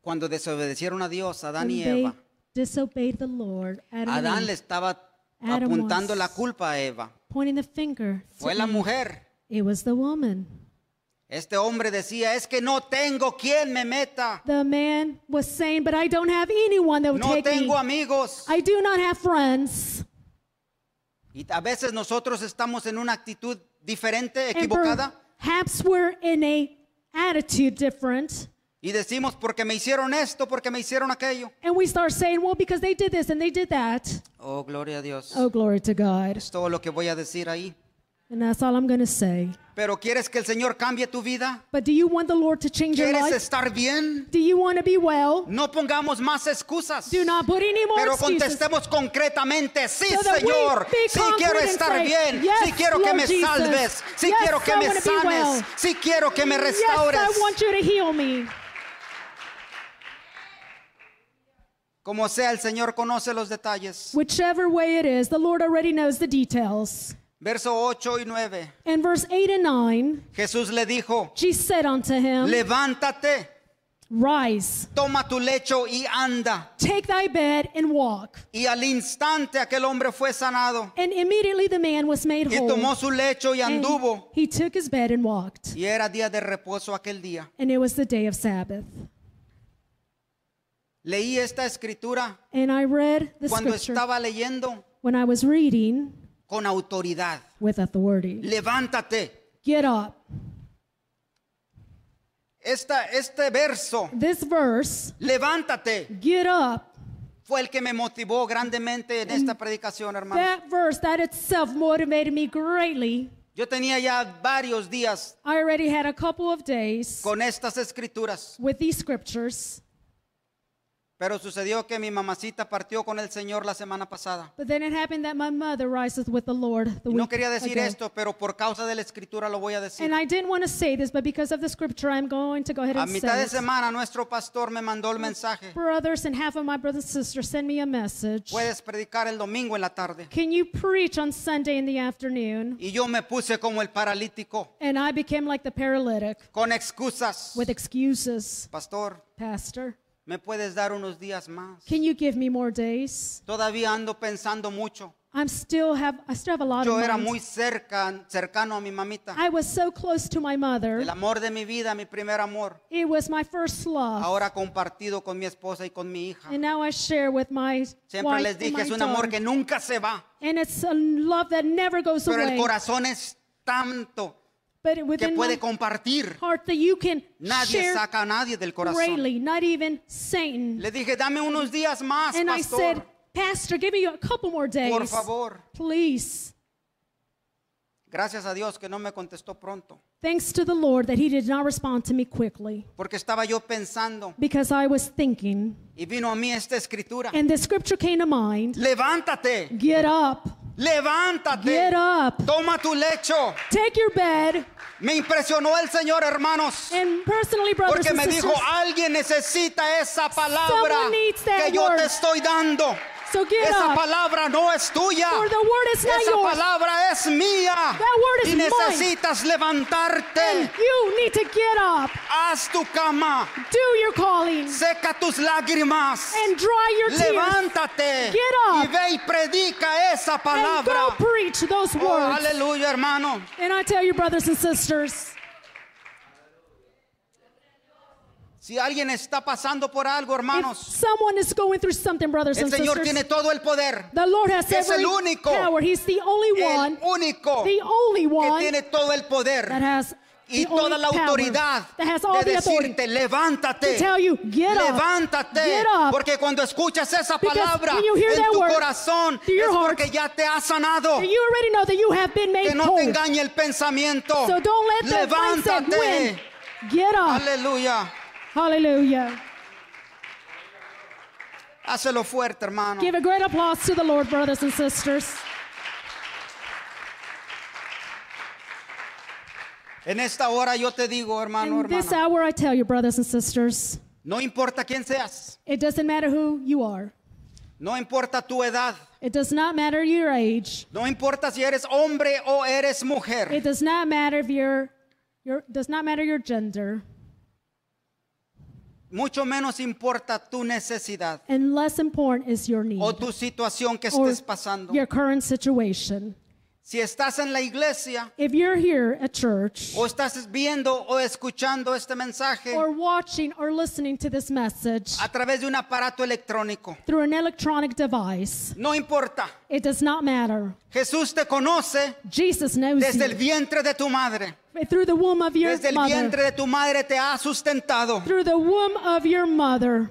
cuando desobedecieron a Dios, Adán when y they Eva, disobeyed the Lord, Adam and Adán Eve, le estaba Adam apuntando was- la culpa a Eva. pointing the finger to Fue la Eve. mujer. It was the woman. Este hombre decía, es que no tengo quien me meta. The man was saying, "But I don't have anyone that would No take tengo me. amigos. I do not have friends." Y a veces nosotros estamos en una actitud diferente, equivocada, perhaps we're in a attitude different, y decimos, porque me hicieron esto, porque me hicieron aquello. and we start saying, "Well, because they did this and they did that." Oh, gloria a Dios. Oh, glory to God. Es todo lo que voy a decir ahí. And that's all I'm going to say. Pero ¿quieres que el Señor cambie tu vida? But do you want the Lord to change your ¿Quieres life? estar bien? Do you want to be well? No pongamos más excusas. Do not put any more Pero excuses. contestemos concretamente, sí So Señor, sí quiero estar say, bien, "Yes, sí quiero que Lord me Jesus. salves, sí Yes, quiero que I me sanes, well. sí quiero que me Yes, restaures. I want you to heal me. Como sea, el Señor conoce los detalles. Whichever way it is, the Lord already knows the details. Verso 8 y 9. In verse 8 and 9, Jesús le dijo, she said unto him, levántate, Rise, toma tu lecho y anda. take thy bed and walk. Y al instante aquel hombre fue sanado And immediately the man was made y whole. tomó su lecho y and anduvo. he took his bed and walked. Y era día de reposo aquel día. And it was the day of Sabbath. Leí esta escritura And I read the cuando scripture estaba leyendo when I was reading con autoridad. with authority. Levántate. Get up. Esta, este verso, This verse, levántate, get up. fue el que me motivó grandemente en esta predicación, hermano. That verse, that itself motivated me greatly. Yo tenía ya varios días I already had a couple of days con estas escrituras, with these scriptures, pero sucedió que mi mamacita partió con el Señor la semana pasada. but then it happened that my mother rises with the Lord the Y no week quería decir ago. esto, pero por causa de la escritura lo voy a decir. And I didn't want to say this, but because of the scripture, I'm going to go ahead A and mitad de say it. semana nuestro pastor me mandó el mensaje. Brothers and half of my brothers and sisters send me a message. Puedes predicar el domingo en la tarde. Can you preach on Sunday in the afternoon? Y yo me puse como el paralítico, And I became like the paralytic con excusas. with excuses. Pastor, Pastor, ¿me puedes dar unos días más? can you give me more days? Todavía ando pensando mucho. I'm still have I still have a lot Yo of era muy cerca, cercano a mi mamita. I was so close to my mother. El amor de mi vida, mi primer amor. It was my first love. Ahora compartido con mi esposa y con mi hija. And now I share with my Siempre wife les and dije, my es un amor daughter. que nunca se va. And it's a love that never goes Pero el corazón es tanto que puede compartir. heart that you can Nadie share saca a nadie del corazón. greatly, not even Satan. Le dije, dame unos días más, And I said, pastor. Pastor, give me a couple more days. Por favor. Please. Gracias a Dios que no me contestó pronto. Thanks to the Lord that He did not respond to me quickly Porque estaba yo pensando because I was thinking, y vino a mí esta escritura. and the scripture came to mind Levántate, get up, levántate. get up, Toma tu lecho. take your bed. Me impresionó el Señor, hermanos. And personally, brothers Porque and me sisters, dijo, alguien necesita esa palabra que yo word. te estoy dando. So get Esa up. palabra no es tuya. For the word is not Esa yours. palabra es mía. word is y mine. necesitas levantarte. You need to get up, Haz tu cama. do your calling, Seca tus lágrimas. and dry your tears, Levántate. Get up. Y ve y predica esa and palabra. go preach those Oh, aleluya, hermano. And I tell you, brothers and sisters, Si alguien está pasando por algo, if hermanos, someone is going through something, brothers el and Señor sisters, tiene todo el poder. the Lord has Es every el único. power. He's the only El one, único the only que one tiene todo el that poder has y the toda la autoridad that has all de decirte, levántate. to tell you, get up, Levántate, get up. porque cuando escuchas esa Because palabra en that tu word corazón es heart, porque ya te ha sanado. You already know that you have been made Que no whole. te engañe el pensamiento. So don't let Levántate. Get up. Aleluya. Hallelujah. Hazlo fuerte, hermano. Give a great applause to the Lord, brothers and sisters. En esta hora yo te digo, hermano, In this hour, I tell you, brothers and sisters, no importa quién seas, it doesn't matter who you are. no importa tu edad, It does not matter your age. no importa si eres hombre o eres mujer, It does not matter if you're, your does not matter your gender. Mucho menos importa tu necesidad and less important is your need o tu situación que or estés pasando. your current situation. Si estás en la iglesia If you're here at church o estás viendo o escuchando este mensaje or watching or listening to this message a través de un aparato electrónico, through an electronic device, no importa. it does not matter. Jesús te conoce Jesus knows desde el vientre de tu madre. Through the womb of your Desde el mother. vientre de tu madre te ha sustentado. Through the womb of your mother.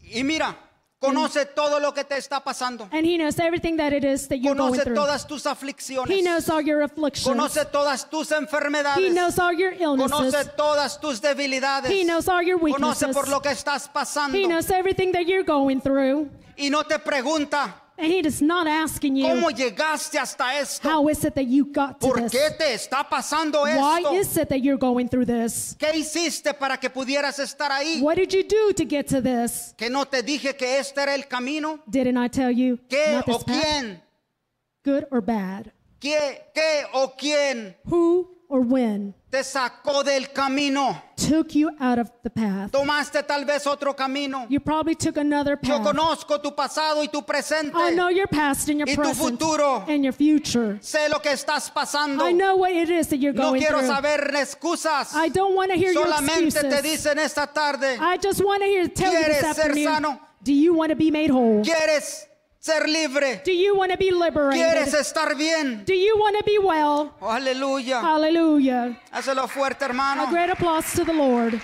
Y mira, conoce todo lo que te está pasando. And he knows everything that it is that you're going Conoce through. todas tus He aflicciones. knows all your afflictions. Conoce todas tus He enfermedades. knows all your illnesses. Conoce todas tus debilidades. He knows all your Conoce weaknesses. por lo que estás pasando. He knows everything that you're going through. Y no te pregunta, And he is not asking you, ¿cómo llegaste hasta esto? how is it that you got to ¿Por this? qué te está pasando Why is it that you're going through this? ¿Qué hiciste para que pudieras estar ahí? What did you do to get to this? ¿Que no te dije que este era el camino? Didn't I tell you ¿Qué o quién? Good or bad? ¿Qué, qué o quién Who or when te sacó del camino? took you out of the path? Tomaste tal vez otro camino. You probably took another Yo path. conozco tu pasado y tu presente. I know your past and your Y tu present futuro. and your future. Sé lo que estás pasando. I know what it is that you're No going quiero through. saber excusas. I don't want to hear your Solamente te excuses. dice en esta tarde, I just want to hear tell you this ¿Quieres ser afternoon. sano? Do you want to be made whole? ¿quieres ser libre? Do you want to be liberated? ¿Quieres estar bien? Do you want to be well? Oh, aleluya. Hallelujah. Hazlo fuerte, A hermano. great applause to the Lord.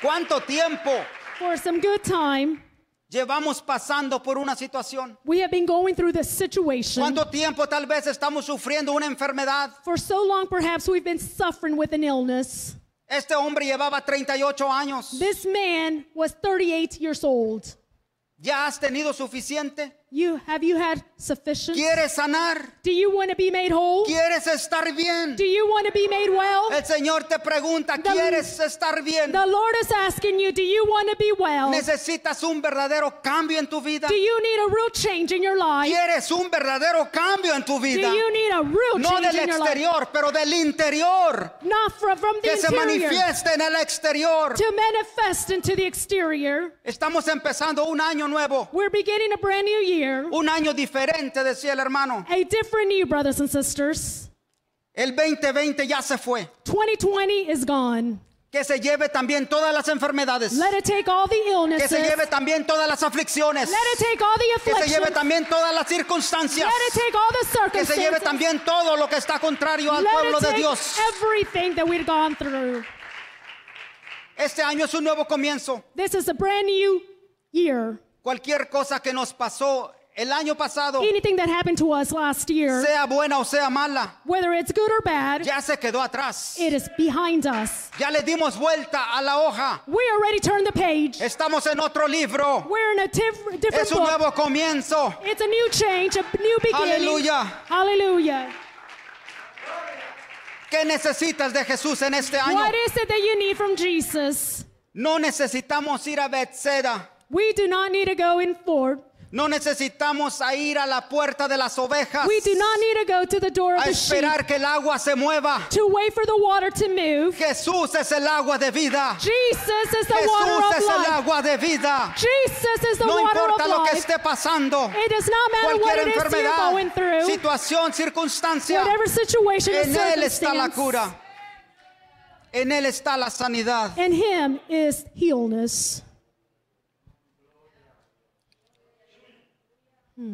¿Cuánto tiempo For some good time, llevamos pasando por una situación? we have been going through this situation. ¿Cuánto tiempo tal vez estamos sufriendo una enfermedad? For so long, perhaps we've been suffering with an illness. Este hombre llevaba 38 años. This man was 38 years old. ¿Ya has tenido suficiente? You have you had sufficient? ¿Quieres sanar? Do you want to be made whole? ¿Quieres estar bien? Do you want to be made well? El Señor te pregunta, The- ¿quieres estar bien? The Lord is asking you, do you want to be well? ¿Necesitas un verdadero cambio en tu vida? Do you need a real change in your life? ¿Quieres un verdadero cambio en tu Do you need a real No change del in your life? exterior, pero del interior. Not from, from the Que se interior. manifieste en el exterior. To manifest into the exterior. Estamos empezando un año nuevo. We're beginning a brand new year. Un año diferente, decía el hermano. A different year, brothers and sisters. El 2020 ya se fue. 2020 is gone. Que se lleve también todas las enfermedades. Let it take all the Que illnesses. se lleve también todas las aflicciones. Let it take all the Que se lleve afflictions. también todas las circunstancias. Let it take all the Que se lleve circumstances. también todo lo que está contrario al Let pueblo it de take Dios. everything that we've gone through. Este año es un nuevo comienzo. This is a brand new year. Cualquier cosa que nos pasó el año pasado, Anything that happened to us last year, sea buena o sea mala, whether it's good or bad, ya se quedó atrás. it is behind us. Ya le dimos vuelta a la hoja. We already turned the page. Estamos en otro libro. We're in a tif- different Es un book. nuevo comienzo. It's a new change, a new beginning. Aleluya. Hallelujah. ¿Qué necesitas de Jesús en este año? What is it that you need from Jesus? No necesitamos ir a Bethsaida. We do not need to go in for. No necesitamos a ir a la puerta de las ovejas We do not need to go to the door of a the sheep esperar que el agua se mueva. to wait for the water to move. Jesús es el agua de vida. Jesus is the water Jesús of es el life. agua de vida. Jesus is the No water importa of lo que life. esté pasando. It does not matter what Cualquier it is enfermedad, going through. situación, circunstancia. Whatever situation En Él está la cura. En Él está la sanidad. In Him is healness.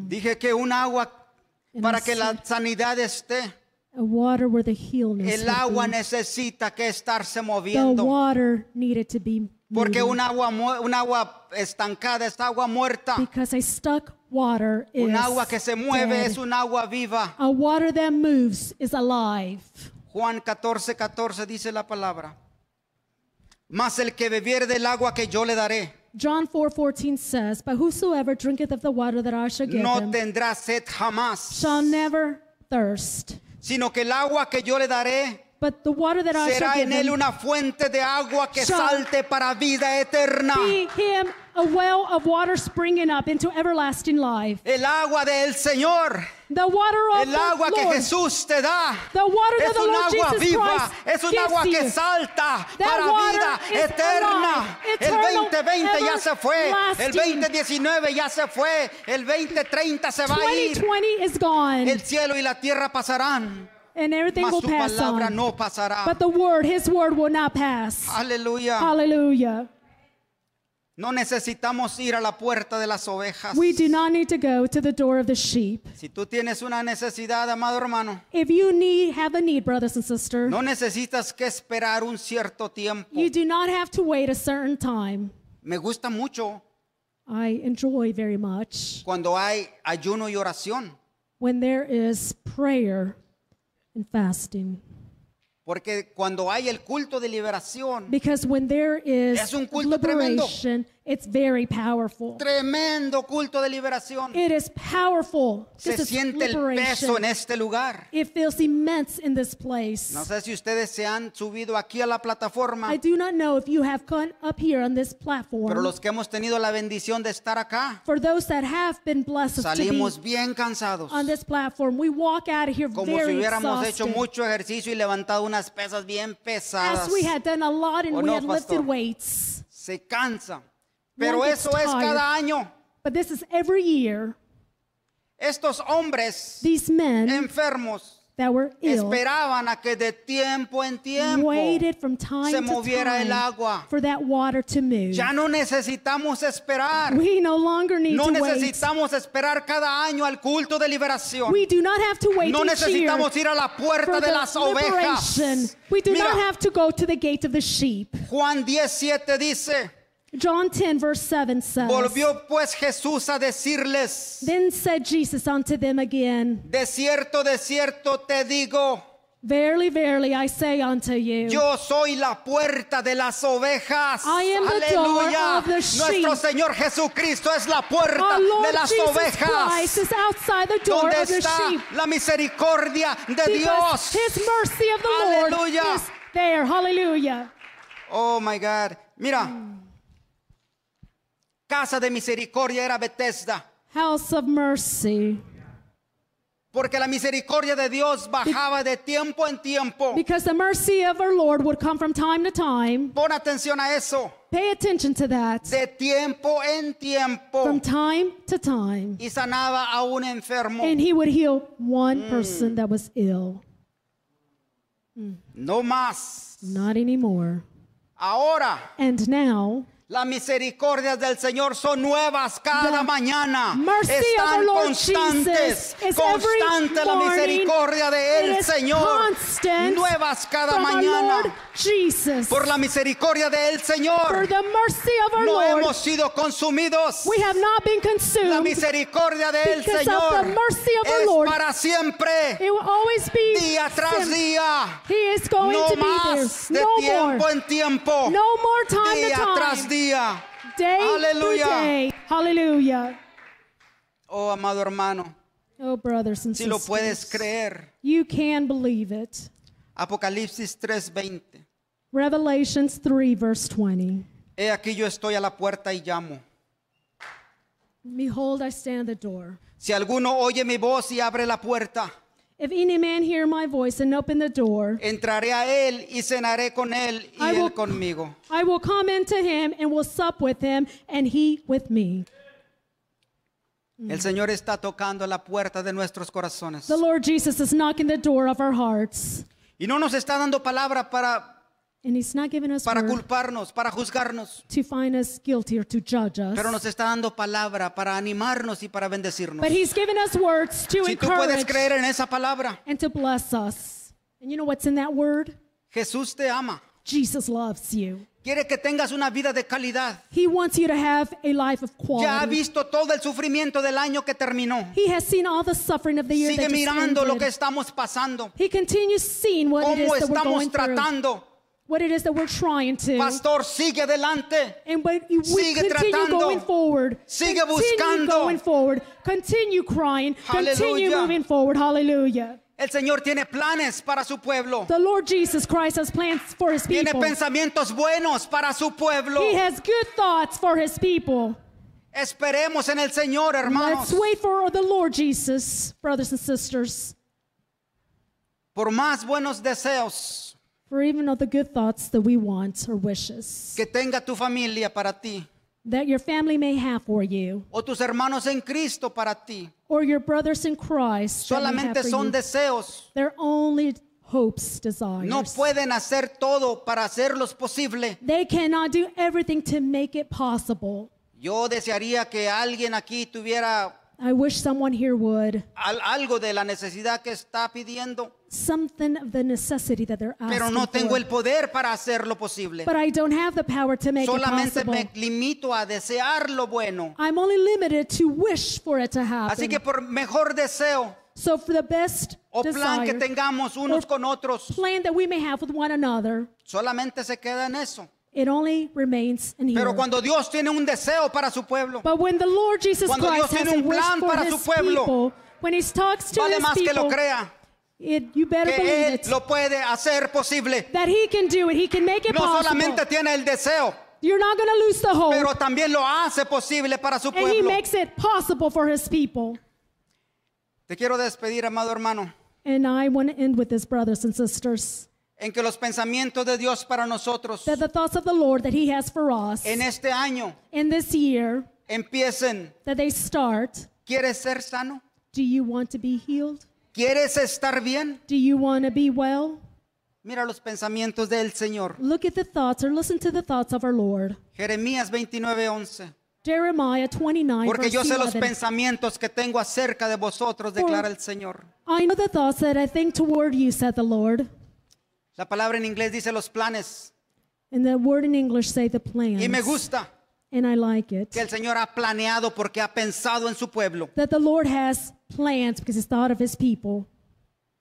Dije que un agua And para que la sanidad esté. A water where the El agua necesita que estarse The moviendo. water needed to be Porque un agua, un agua estancada es agua muerta. Because a stuck water is Un agua que se mueve dead. es un agua viva. A water that moves is alive. Juan 14, 14 dice la palabra. Mas el que bebiere del agua que yo le daré, John 4:14 says, "But whosoever drinketh of the water that I shall give no him tendrá sed jamás, shall never thirst, sino que el agua que yo le daré but the water that I shall será give en él him una fuente de agua que shall salte para vida eterna. be him a well of water springing up into everlasting life. El agua del Señor, The water of el agua the que Lord, Jesús te da. the water Es un agua Jesus viva, es un agua que salta para vida eterna. El eternal, 2020 ya se fue, el everlasting. 2019 ya se fue, el 2030 se va a ir. 2020 is gone, El cielo y la tierra pasarán, and everything mas will pass on. no. But the word, his word will not pass. Aleluya. Hallelujah. No necesitamos ir a la puerta de las ovejas. We do not need to go to the door of the sheep. Si tú tienes una necesidad, amado hermano, If you need have a need, brothers and sisters, no necesitas que esperar un cierto tiempo. you do not have to wait a certain time. Me gusta mucho I enjoy very much cuando hay ayuno y oración, when there is prayer and fasting. Porque cuando hay el culto de liberación, Because when there is Es un culto tremendo. liberation, it's very powerful. tremendo culto de liberación, It is powerful. se This is siente el peso en este lugar. It feels immense in this place. No sé si ustedes se han subido aquí a la plataforma, I do not know if you have gone up here on this pero platform. los que hemos tenido la bendición de estar acá, For those that have been blessed to be salimos bien cansados, on this platform, we walk out of here como si very hubiéramos hecho mucho ejercicio y levantado unas pesas bien pesadas. As we had done a lot and ¿O we had lifted weights. Se cansa. Pero eso es cada año. But this is every year. Estos hombres These men enfermos that were ill esperaban a que de tiempo en tiempo waited from time se to moviera el agua. for that water to move. Ya no necesitamos esperar. We no longer need No to wait. necesitamos esperar cada año al culto de liberación. We do not have to wait No necesitamos ir a la puerta de las ovejas. We do not have to go to the gate of the sheep. Juan 17 dice, John 10 verse 7 says, volvió pues Jesús a decirles, Then said Jesus unto them again, de cierto, de cierto te digo, Verily, verily, I say unto you, Yo soy la puerta de las ovejas. I am the door of the sheep. Nuestro Señor Jesucristo es la puerta de las Jesus ovejas. Christ is outside the door Donde of the está sheep. la misericordia de Because Dios. His mercy of the Aleluya. Lord is there. Hallelujah. Oh my God. Mira. Casa de misericordia era Bethesda. House of mercy. Porque la misericordia de Dios bajaba de tiempo en tiempo. Because the mercy of our Lord would come from time to time. Pon atención a eso. Pay attention to that. De tiempo en tiempo. From time to time. Y sanaba a un enfermo. And he would heal one Mm. person that was ill. No más. Not anymore. Ahora. And now, Las misericordias del Señor son nuevas cada The mañana. Están constantes. Constante la misericordia de is Señor. Nuevas cada mañana. Por la misericordia de For Señor. the mercy of our No Lord, hemos sido consumidos. we have not been La misericordia de of Señor. Es Lord. para siempre. It will always be Día tras día. He is going No to be más de there. No tiempo more. en tiempo. No more time Día tras time. Día. Day Aleluya. to day. Hallelujah. Oh, amado hermano. Oh, brothers and Si lo sisters. puedes creer. You can believe it. Apocalipsis 3:20. Revelations 3, verse 20. He aquí yo estoy a la puerta y llamo. Behold, I stand at the door. Si alguno oye mi voz y abre la puerta, If any man hear my voice and open the door, entraré a él y cenaré con él y I will- él conmigo. I will come into him and will sup with him, and he with me. El Señor está tocando la puerta de nuestros corazones. The Lord Jesus is knocking the door of our hearts, Y no nos está dando palabra para, and he's not giving us para word culparnos, para juzgarnos, to find us guilty or to judge us. pero nos está dando palabra para animarnos y para bendecirnos. But he's given us words to Si tú puedes encourage creer en esa palabra, and to bless us. And you know what's in that word? Jesús te ama. Jesus loves you. Quiere que tengas una vida de calidad. He wants you to have a life of Ya ha quality. visto todo el sufrimiento del año que terminó. He has seen all the suffering of the year Sigue that just mirando lo ended. que estamos pasando. He continues seeing what it is Cómo that we're going estamos through, tratando. What it is that we're trying to. Pastor, sigue adelante. And we, we Sigue continue tratando. going forward. Sigue continue buscando. going forward. Continue crying. Continue moving forward. Hallelujah. El Señor tiene planes para su pueblo. The Lord Jesus Christ has plans for his Tiene people. pensamientos buenos para su pueblo. He has good thoughts for his people. Esperemos en el Señor, hermanos. Let's wait for the Lord Jesus, brothers and sisters. Por más buenos deseos For even of the good thoughts that we want or wishes que tenga tu familia para ti, that your family may have for you, o tus hermanos en Cristo para ti, or your brothers in Christ, solamente son you, deseos. they're only hopes, desires. No pueden hacer todo para hacerlos posible. They cannot do everything to make it possible. Yo desearía que alguien aquí tuviera I wish someone here would al- algo de la necesidad que está pidiendo, something of the necessity that they're asking pero no tengo for. el poder para hacerlo posible. But I don't have the power to make it Solamente possible. me limito a desear lo bueno. I'm only limited to wish for it to happen. Así que por mejor deseo so for the best o plan que desire, tengamos unos con otros, plan that we may have with one another, solamente se queda en eso. It only remains in here. Pero cuando Dios tiene un deseo para su pueblo, but when the Lord Jesus Cuando Christ Dios has tiene a un wish plan for para his su pueblo, people, when he talks to vale his más que people, lo crea, it, you better que believe Él it, lo puede hacer posible. that he can do it. He can make it No possible. solamente tiene el deseo, You're not going to lose the hope. pero también lo hace posible para su and he pueblo. makes it possible for his people. Te quiero despedir, amado hermano, And I want to end with this, brothers and sisters, en que los pensamientos de Dios para nosotros that the thoughts of the Lord that he has for us en este año in this year, empiecen. that they start, ¿Quieres ser sano? do you want to be healed? ¿Quieres estar bien? Do you want to be well? Mira los pensamientos del Señor. Look at the thoughts or listen to the thoughts of our Lord. Jeremías 29:11. Jeremiah 29, Porque yo sé los 11. pensamientos que tengo acerca de vosotros, declara el Señor. I know the thoughts that I think toward you, said the Lord. La palabra en inglés dice los planes. And the word in English say the plans. Y me gusta And I like it. que el Señor ha planeado porque ha pensado en su pueblo. That the Lord has plans because he's thought of his people.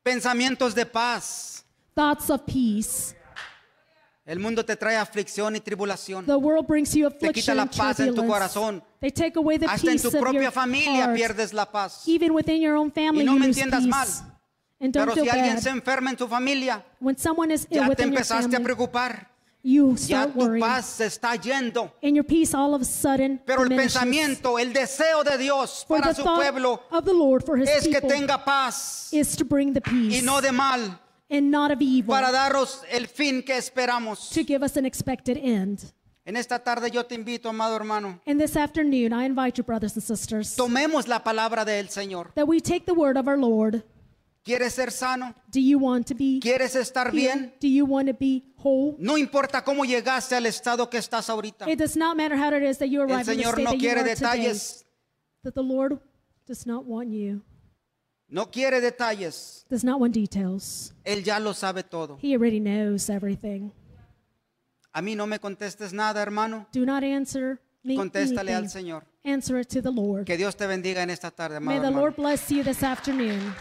Pensamientos de paz. Thoughts of peace. El mundo te trae aflicción y tribulación. The world brings you Te quita affliction la paz en tu corazón. They take away the Hasta en tu propia familia heart. pierdes la paz. Even within your own family, Y no you me entiendas peace. mal, and don't Pero feel si alguien se enferma en tu familia, when someone is ill ya te within your empezaste a family, preocupar. you Ya start tu worrying. paz se está yendo. and your peace all of a sudden Pero el diminishes. pensamiento, el deseo de Dios For para the su thought pueblo of the Lord for his es que people tenga paz is to bring the peace y no de mal and not of evil para daros el fin que esperamos. to give us an expected end. En esta tarde yo te invito, amado hermano, And this afternoon, I invite you, brothers and sisters, tomemos la palabra del Señor. that we take the word of our Lord. ¿Quieres ser sano? Do you want to be ¿Quieres estar bien? Do you want to be whole? No importa cómo llegaste al estado que estás ahorita. It does not matter how it is that you El arrive in the Señor state no that you quiere are today. detalles. That the Lord does not want you, No quiere detalles. does not want details. Él ya lo sabe todo. He already knows everything. A mí no me contestes nada, hermano. Do not answer me Contéstale al anything. Señor. Answer it to the Lord. Que Dios te bendiga en esta tarde, May amado the hermano. Lord bless you this afternoon.